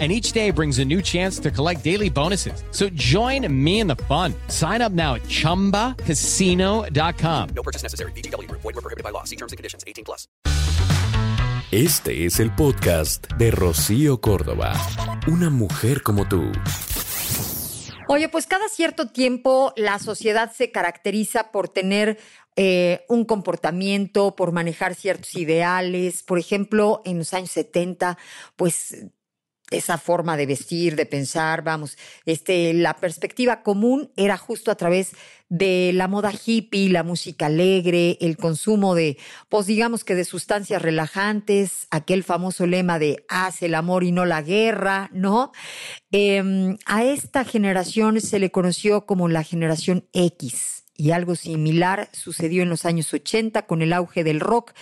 and each day brings a new chance to collect daily bonuses. So join me in the fun. Sign up now at ChumbaCasino.com. No purchase necessary. BGW. Void were prohibited by law. See terms and conditions. 18 plus. Este es el podcast de Rocío Córdoba. Una mujer como tú. Oye, pues cada cierto tiempo la sociedad se caracteriza por tener eh, un comportamiento, por manejar ciertos ideales. Por ejemplo, en los años 70, pues esa forma de vestir, de pensar, vamos, este, la perspectiva común era justo a través de la moda hippie, la música alegre, el consumo de, pues digamos que de sustancias relajantes, aquel famoso lema de haz el amor y no la guerra, ¿no? Em, a esta generación se le conoció como la generación X y algo similar sucedió en los años 80 con el auge del rock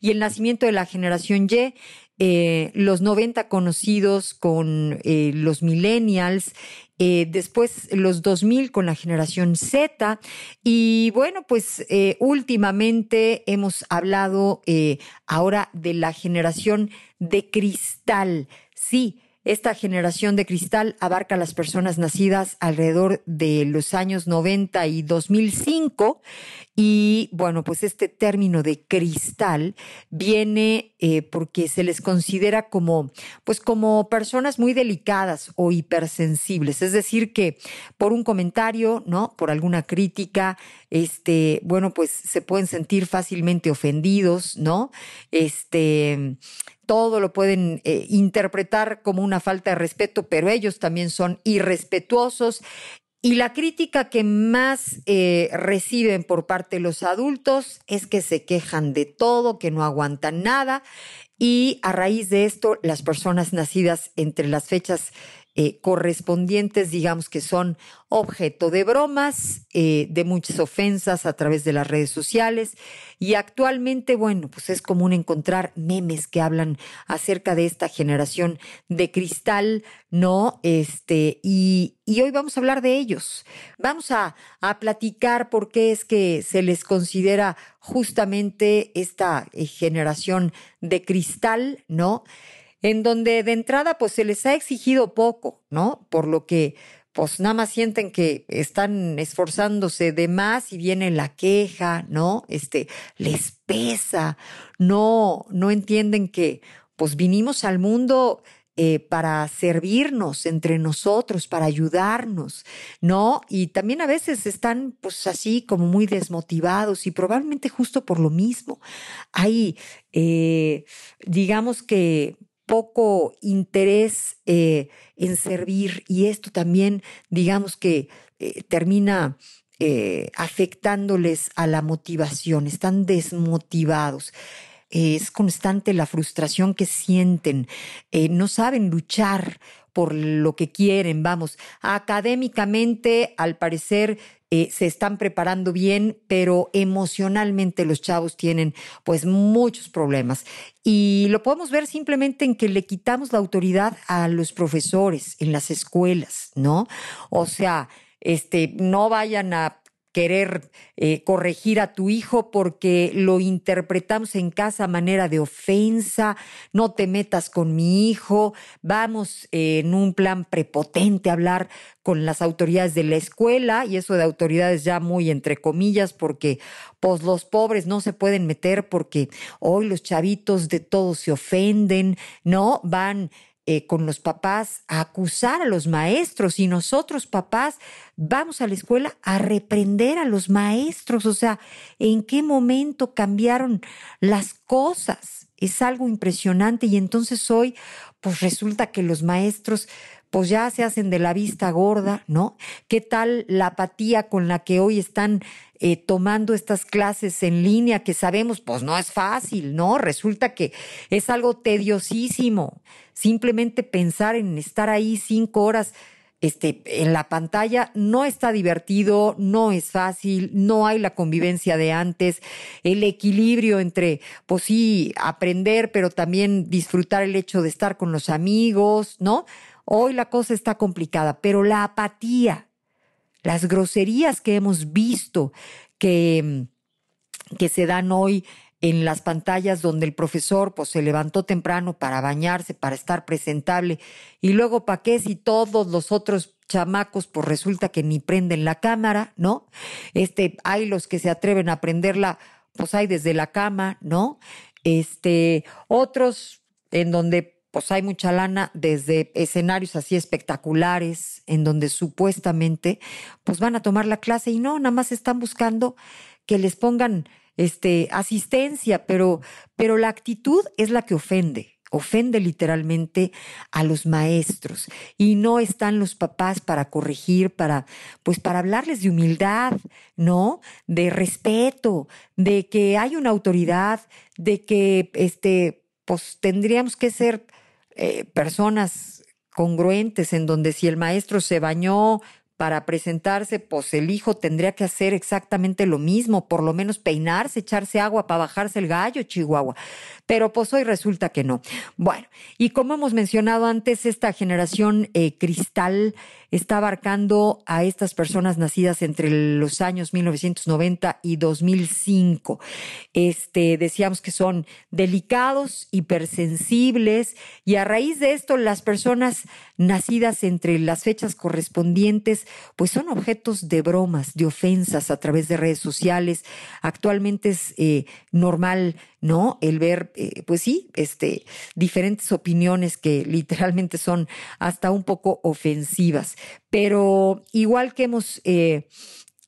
y el nacimiento de la generación Y, eh, los 90 conocidos con eh, los millennials, eh, después los 2000 con la generación Z y bueno, pues últimamente hemos hablado ahora de la generación de cristal. Sí, esta generación de cristal abarca a las personas nacidas alrededor de los años 90 y 2005 y bueno, pues este término de cristal viene eh, porque se les considera como, pues como personas muy delicadas o hipersensibles. Es decir, que por un comentario, ¿no? Por alguna crítica, este, bueno, pues se pueden sentir fácilmente ofendidos, ¿no? Este, todo lo pueden eh, interpretar como una falta de respeto, pero ellos también son irrespetuosos. Y la crítica que más eh, reciben por parte de los adultos es que se quejan de todo, que no aguantan nada. Y a raíz de esto, las personas nacidas entre las fechas eh, correspondientes, digamos que son objeto de bromas, eh, de muchas ofensas a través de las redes sociales. Y actualmente, bueno, pues es común encontrar memes que hablan acerca de esta generación de cristal, ¿no? Este, y, hoy vamos a hablar de ellos. Vamos a, a platicar por qué es que se les considera justamente esta eh, generación de cristal, ¿no? En donde de entrada pues se les ha exigido poco, ¿no? Por lo que pues nada más sienten que están esforzándose de más y viene la queja, ¿no? Este, les pesa, no, no entienden que pues vinimos al mundo eh, para servirnos entre nosotros, para ayudarnos, ¿no? Y también a veces están pues así como muy desmotivados y probablemente justo por lo mismo. Hay, eh, digamos que poco interés eh, en servir y esto también, digamos que eh, termina eh, afectándoles a la motivación, están desmotivados. Es constante la frustración que sienten, no saben luchar por lo que quieren, vamos, académicamente al parecer eh, se están preparando bien, pero emocionalmente los chavos tienen pues muchos problemas. Y lo podemos ver simplemente en que le quitamos la autoridad a los profesores en las escuelas, ¿no? O sea, este, no vayan a querer eh, corregir a tu hijo porque lo interpretamos en casa a manera de ofensa, no te metas con mi hijo, vamos eh, en un plan prepotente a hablar con las autoridades de la escuela y eso de autoridades ya muy entre comillas porque pues los pobres no se pueden meter porque hoy los chavitos de todos se ofenden, ¿no? Van eh, con los papás a acusar a los maestros y nosotros papás vamos a la escuela a reprender a los maestros. O sea, ¿en qué momento cambiaron las cosas? Es algo impresionante y entonces hoy pues resulta que los maestros pues ya se hacen de la vista gorda, ¿no? ¿Qué tal la apatía con la que hoy están eh, tomando estas clases en línea que sabemos, pues no es fácil, ¿no? Resulta que es algo tediosísimo. Simplemente pensar en estar ahí cinco horas este, en la pantalla no está divertido, no es fácil, no hay la convivencia de antes, el equilibrio entre, pues sí, aprender, pero también disfrutar el hecho de estar con los amigos, ¿no? Hoy la cosa está complicada, pero la apatía, las groserías que hemos visto que, que se dan hoy en las pantallas donde el profesor pues se levantó temprano para bañarse, para estar presentable y luego pa' qué si todos los otros chamacos pues resulta que ni prenden la cámara, ¿no? Este, hay los que se atreven a prenderla pues hay desde la cama, ¿no? Este, otros en donde pues hay mucha lana desde escenarios así espectaculares en donde supuestamente pues van a tomar la clase y no, nada más están buscando que les pongan este, asistencia, pero, pero la actitud es la que ofende, ofende literalmente a los maestros y no están los papás para corregir, para, pues para hablarles de humildad, ¿no? De respeto, de que hay una autoridad, de que, este, pues tendríamos que ser eh, personas congruentes en donde si el maestro se bañó para presentarse, pues el hijo tendría que hacer exactamente lo mismo, por lo menos peinarse, echarse agua para bajarse el gallo, Chihuahua. Pero pues hoy resulta que no. Bueno, y como hemos mencionado antes, esta generación eh, cristal está abarcando a estas personas nacidas entre los años 1990 y 2005. Este, decíamos que son delicados, hipersensibles, y a raíz de esto, las personas nacidas entre las fechas correspondientes, pues son objetos de bromas, de ofensas a través de redes sociales. Actualmente es eh, normal ¿no? El ver, eh, pues sí, este, diferentes opiniones que literalmente son hasta un poco ofensivas. Pero igual que hemos eh,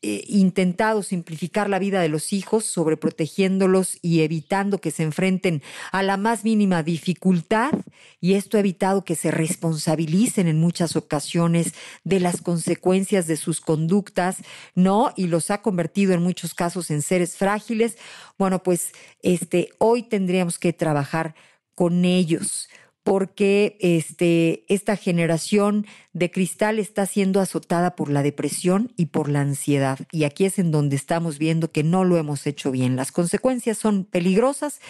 eh, intentado simplificar la vida de los hijos, sobreprotegiéndolos y evitando que se enfrenten a la más mínima dificultad, y esto ha evitado que se responsabilicen en muchas ocasiones de las consecuencias de sus conductas, ¿no? Y los ha convertido en muchos casos en seres frágiles. Bueno, pues este, hoy tendríamos que trabajar con ellos porque este, esta generación de cristal está siendo azotada por la depresión y por la ansiedad. Y aquí es en donde estamos viendo que no lo hemos hecho bien. Las consecuencias son peligrosas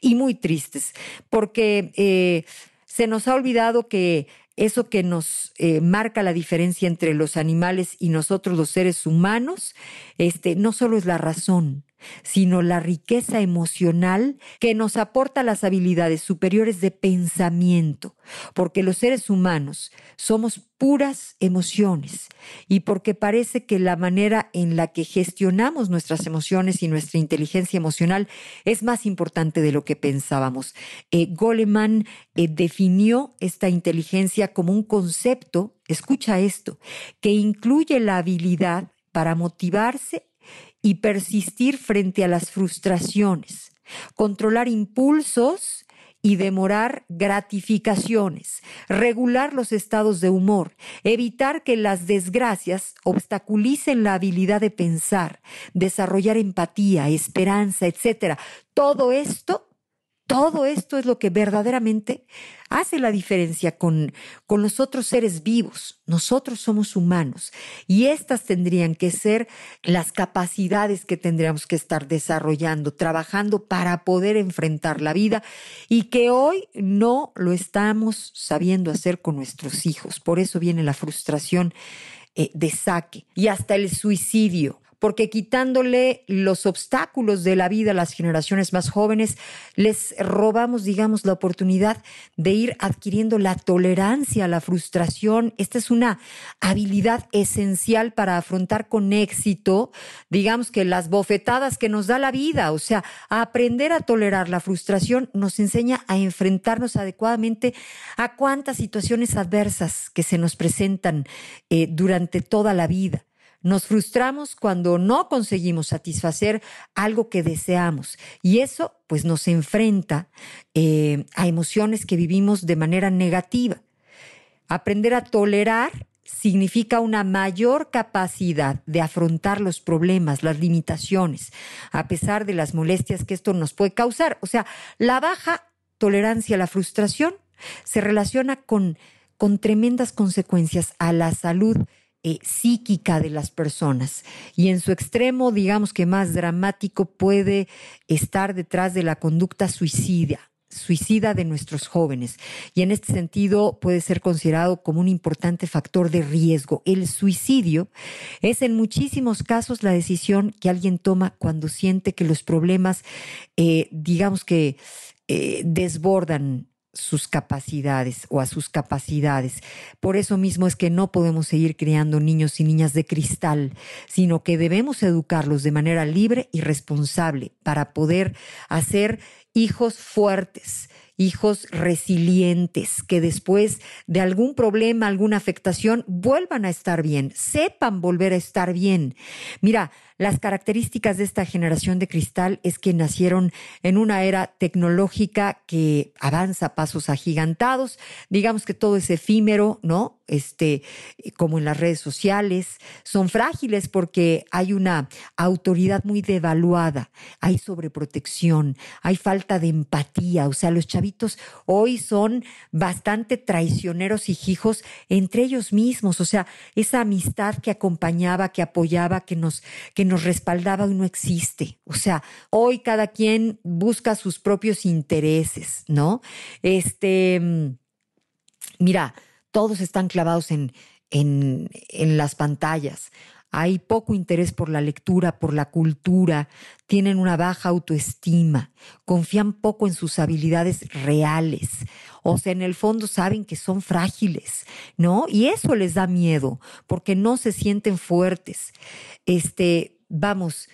y muy tristes, porque eh, se nos ha olvidado que eso que nos eh, marca la diferencia entre los animales y nosotros los seres humanos, este, no solo es la razón, sino la riqueza emocional que nos aporta las habilidades superiores de pensamiento, porque los seres humanos somos puras emociones y porque parece que la manera en la que gestionamos nuestras emociones y nuestra inteligencia emocional es más importante de lo que pensábamos. Eh, Goleman eh, definió esta inteligencia como un concepto, escucha esto, que incluye la habilidad para motivarse y persistir frente a las frustraciones, controlar impulsos y demorar gratificaciones, regular los estados de humor, evitar que las desgracias obstaculicen la habilidad de pensar, desarrollar empatía, esperanza, etc. Todo esto todo esto es lo que verdaderamente hace la diferencia con, con los otros seres vivos. Nosotros somos humanos y estas tendrían que ser las capacidades que tendríamos que estar desarrollando, trabajando para poder enfrentar la vida y que hoy no lo estamos sabiendo hacer con nuestros hijos. Por eso viene la frustración eh, de saque y hasta el suicidio porque quitándole los obstáculos de la vida a las generaciones más jóvenes, les robamos, digamos, la oportunidad de ir adquiriendo la tolerancia la frustración. Esta es una habilidad esencial para afrontar con éxito, digamos que las bofetadas que nos da la vida, o sea, aprender a tolerar la frustración nos enseña a enfrentarnos adecuadamente a cuántas situaciones adversas que se nos presentan eh, durante toda la vida. Nos frustramos cuando no conseguimos satisfacer algo que deseamos y eso pues nos enfrenta eh, a emociones que vivimos de manera negativa. Aprender a tolerar significa una mayor capacidad de afrontar los problemas, las limitaciones, a pesar de las molestias que esto nos puede causar. O sea, la baja tolerancia a la frustración se relaciona con con tremendas consecuencias a la salud eh, psíquica de las personas. Y en su extremo, digamos que más dramático, puede estar detrás de la conducta suicida suicida de nuestros jóvenes y en este sentido puede ser considerado como un importante factor de riesgo. El suicidio es en muchísimos casos la decisión que alguien toma cuando siente que los problemas, eh, digamos que eh, desbordan sus capacidades o a sus capacidades. Por eso mismo es que no podemos seguir criando niños y niñas de cristal, sino que debemos educarlos de manera libre y responsable para poder hacer hijos fuertes, hijos resilientes, que después de algún problema, alguna afectación, vuelvan a estar bien, sepan volver a estar bien. Mira, las características de esta generación de cristal es que nacieron en una era tecnológica que avanza a pasos agigantados, digamos que todo es efímero, ¿no? Este, como en las redes sociales, son frágiles porque hay una autoridad muy devaluada, hay sobreprotección, hay falta de empatía, o sea, los chavitos hoy son bastante traicioneros y hijos entre ellos mismos, o sea, esa amistad que acompañaba, que apoyaba, que nos, que nos respaldaba y no existe. O sea, hoy cada quien busca sus propios intereses, ¿no? Este, mm, mira, todos están clavados en, en, en las pantallas hay poco interés por la lectura, por la cultura, tienen una baja autoestima, confían poco en sus habilidades reales, o sea, en el fondo saben que son frágiles, ¿no? Y eso les da miedo, porque no se sienten fuertes. Este, vamos,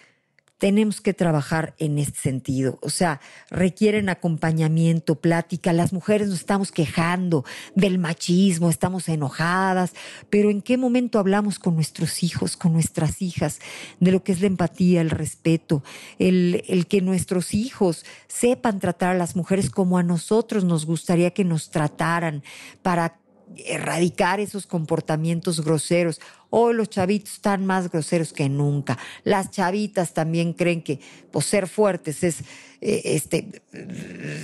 tenemos que trabajar en este sentido. O sea, requieren acompañamiento, plática. Las mujeres nos estamos quejando del machismo, estamos enojadas, pero ¿en qué momento hablamos con nuestros hijos, con nuestras hijas, de lo que es la empatía, el respeto, el, el que nuestros hijos sepan tratar a las mujeres como a nosotros nos gustaría que nos trataran para erradicar esos comportamientos groseros. Hoy los chavitos están más groseros que nunca. Las chavitas también creen que pues, ser fuertes es eh, este,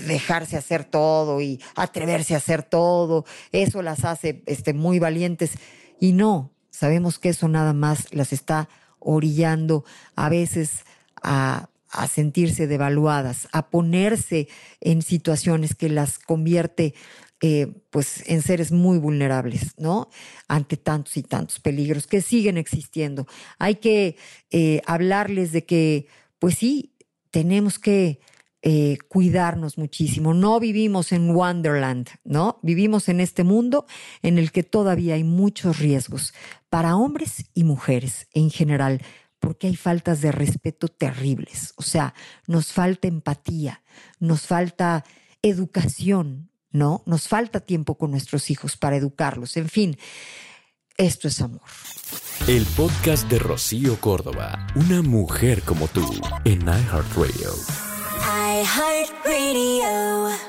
dejarse hacer todo y atreverse a hacer todo. Eso las hace este, muy valientes. Y no, sabemos que eso nada más las está orillando a veces a sentirse devaluadas, a ponerse en situaciones que las convierte eh, pues en seres muy vulnerables, ¿no? Ante tantos y tantos peligros que siguen existiendo. Hay que eh, hablarles de que, pues sí, tenemos que eh, cuidarnos muchísimo. No vivimos en Wonderland, ¿no? Vivimos en este mundo en el que todavía hay muchos riesgos para hombres y mujeres en general, porque hay faltas de respeto terribles. O sea, nos falta empatía, nos falta educación, ¿no? Nos falta tiempo con nuestros hijos para educarlos. En fin, esto es amor. El podcast de Rocío Córdoba, una mujer como tú, en iHeartRadio. iHeartRadio.